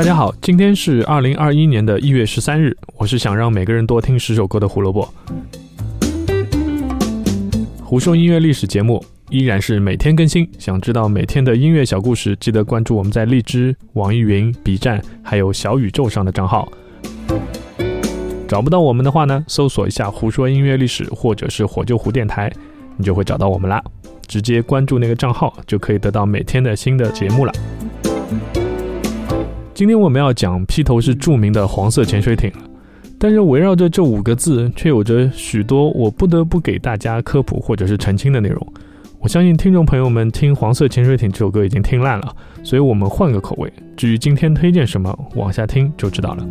大家好，今天是二零二一年的一月十三日，我是想让每个人多听十首歌的胡萝卜。胡说音乐历史节目依然是每天更新，想知道每天的音乐小故事，记得关注我们在荔枝、网易云、B 站还有小宇宙上的账号。找不到我们的话呢，搜索一下“胡说音乐历史”或者是“火救湖电台”，你就会找到我们啦。直接关注那个账号，就可以得到每天的新的节目了。今天我们要讲披头士著名的黄色潜水艇。但是围绕着这五个字，却有着许多我不得不给大家科普或者是澄清的内容。我相信听众朋友们听《黄色潜水艇》这首歌已经听烂了，所以我们换个口味。至于今天推荐什么，往下听就知道了。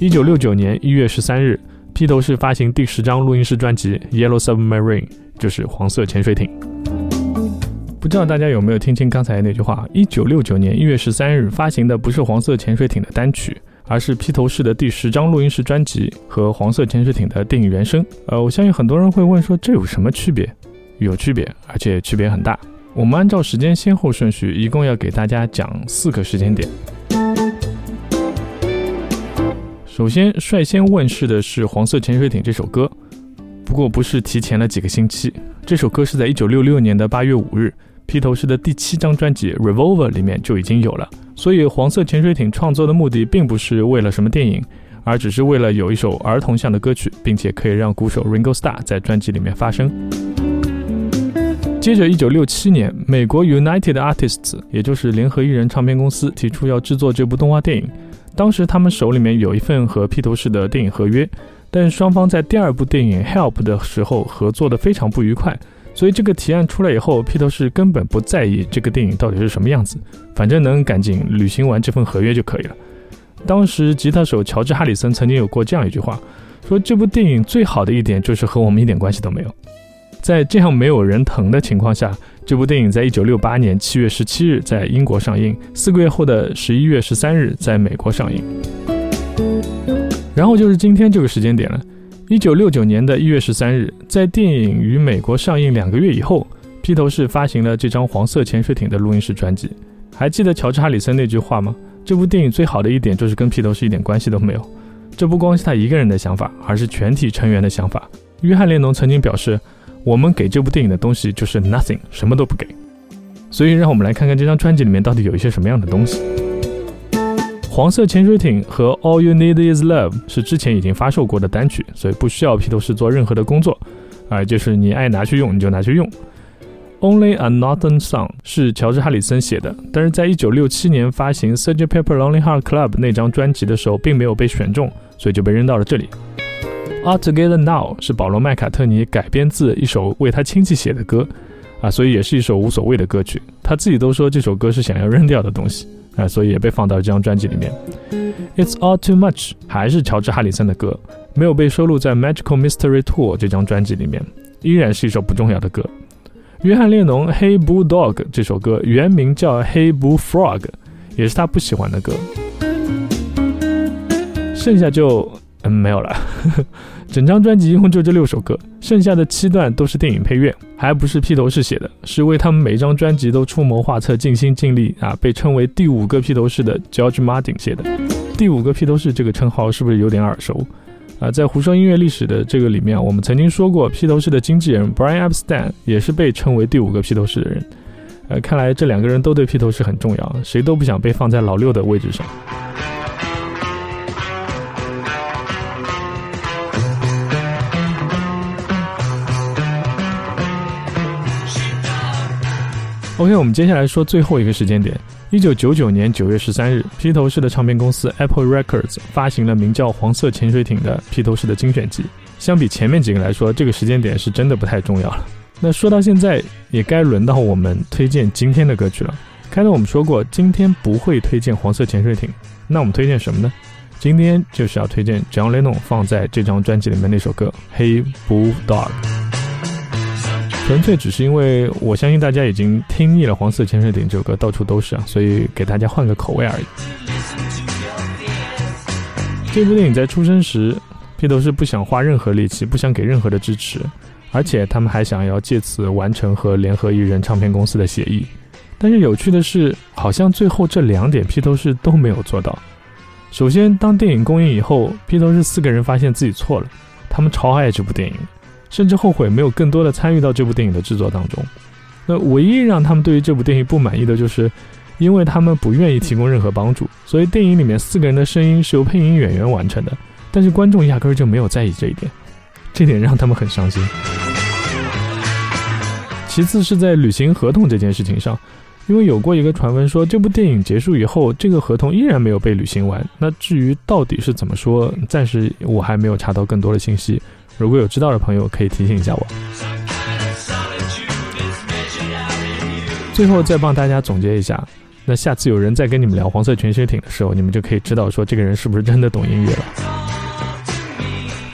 一九六九年一月十三日，披头士发行第十张录音室专辑《Yellow Submarine》，就是黄色潜水艇。不知道大家有没有听清刚才那句话？一九六九年一月十三日发行的不是黄色潜水艇的单曲。而是披头士的第十张录音室专辑和黄色潜水艇的电影原声。呃，我相信很多人会问说这有什么区别？有区别，而且区别很大。我们按照时间先后顺序，一共要给大家讲四个时间点。首先率先问世的是《黄色潜水艇》这首歌，不过不是提前了几个星期，这首歌是在一九六六年的八月五日。披头士的第七张专辑《Revolver》里面就已经有了，所以黄色潜水艇创作的目的并不是为了什么电影，而只是为了有一首儿童向的歌曲，并且可以让鼓手 Ringo Starr 在专辑里面发声。接着，一九六七年，美国 United Artists，也就是联合艺人唱片公司提出要制作这部动画电影，当时他们手里面有一份和披头士的电影合约，但双方在第二部电影《Help》的时候合作的非常不愉快。所以这个提案出来以后，披头士根本不在意这个电影到底是什么样子，反正能赶紧履行完这份合约就可以了。当时吉他手乔治·哈里森曾经有过这样一句话，说这部电影最好的一点就是和我们一点关系都没有。在这样没有人疼的情况下，这部电影在一九六八年七月十七日在英国上映，四个月后的十一月十三日在美国上映，然后就是今天这个时间点了。一九六九年的一月十三日，在电影于美国上映两个月以后，披头士发行了这张《黄色潜水艇》的录音室专辑。还记得乔治·哈里森那句话吗？这部电影最好的一点就是跟披头士一点关系都没有。这不光是他一个人的想法，而是全体成员的想法。约翰·列侬曾经表示：“我们给这部电影的东西就是 nothing，什么都不给。”所以，让我们来看看这张专辑里面到底有一些什么样的东西。黄色潜水艇和 All You Need Is Love 是之前已经发售过的单曲，所以不需要披头士做任何的工作，啊，就是你爱拿去用你就拿去用。Only a Northern Song 是乔治·哈里森写的，但是在1967年发行 Sgt. Pepper Lonely Heart Club 那张专辑的时候，并没有被选中，所以就被扔到了这里。All Together Now 是保罗·麦卡特尼改编自一首为他亲戚写的歌，啊，所以也是一首无所谓的歌曲。他自己都说这首歌是想要扔掉的东西。啊，所以也被放到这张专辑里面。It's all too much 还是乔治·哈里森的歌，没有被收录在《Magical Mystery Tour》这张专辑里面，依然是一首不重要的歌。约翰·列侬《Hey Bulldog》这首歌原名叫《Hey Bullfrog》，也是他不喜欢的歌。剩下就嗯没有了。整张专辑一共就这六首歌，剩下的七段都是电影配乐，还不是披头士写的，是为他们每张专辑都出谋划策、尽心尽力啊，被称为第五个披头士的 George Martin 写的。第五个披头士这个称号是不是有点耳熟啊？在胡说音乐历史的这个里面，我们曾经说过，披头士的经纪人 Brian Epstein 也是被称为第五个披头士的人。呃，看来这两个人都对披头士很重要，谁都不想被放在老六的位置上。OK，我们接下来说最后一个时间点。一九九九年九月十三日，披头士的唱片公司 Apple Records 发行了名叫《黄色潜水艇》的披头士的精选集。相比前面几个来说，这个时间点是真的不太重要了。那说到现在，也该轮到我们推荐今天的歌曲了。开头我们说过，今天不会推荐《黄色潜水艇》，那我们推荐什么呢？今天就是要推荐 John Lennon 放在这张专辑里面那首歌《Hey Bulldog》。纯粹只是因为我相信大家已经听腻了《黄色潜水艇》这首歌，到处都是啊，所以给大家换个口味而已。这部电影在出生时，披头士不想花任何力气，不想给任何的支持，而且他们还想要借此完成和联合艺人唱片公司的协议。但是有趣的是，好像最后这两点披头士都没有做到。首先，当电影公映以后，披头士四个人发现自己错了，他们超爱这部电影，甚至后悔没有更多的参与到这部电影的制作当中。那唯一让他们对于这部电影不满意的就是，因为他们不愿意提供任何帮助，所以电影里面四个人的声音是由配音演员完成的，但是观众压根儿就没有在意这一点，这点让他们很伤心。其次是在履行合同这件事情上。因为有过一个传闻说，这部电影结束以后，这个合同依然没有被履行完。那至于到底是怎么说，暂时我还没有查到更多的信息。如果有知道的朋友，可以提醒一下我。最后再帮大家总结一下，那下次有人再跟你们聊黄色潜水艇的时候，你们就可以知道说这个人是不是真的懂音乐了。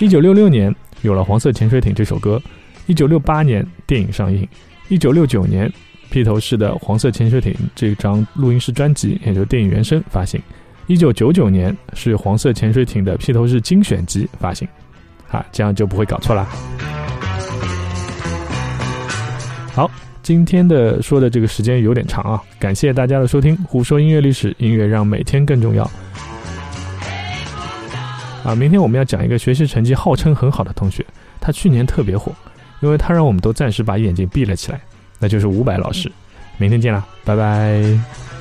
一九六六年有了《黄色潜水艇》这首歌，一九六八年电影上映，一九六九年。披头士的《黄色潜水艇》这张录音室专辑，也就电影原声发行。一九九九年是《黄色潜水艇》的披头士精选集发行。啊，这样就不会搞错啦。好，今天的说的这个时间有点长啊，感谢大家的收听。胡说音乐历史，音乐让每天更重要。啊，明天我们要讲一个学习成绩号称很好的同学，他去年特别火，因为他让我们都暂时把眼睛闭了起来。那就是伍佰老师，明天见了，拜拜。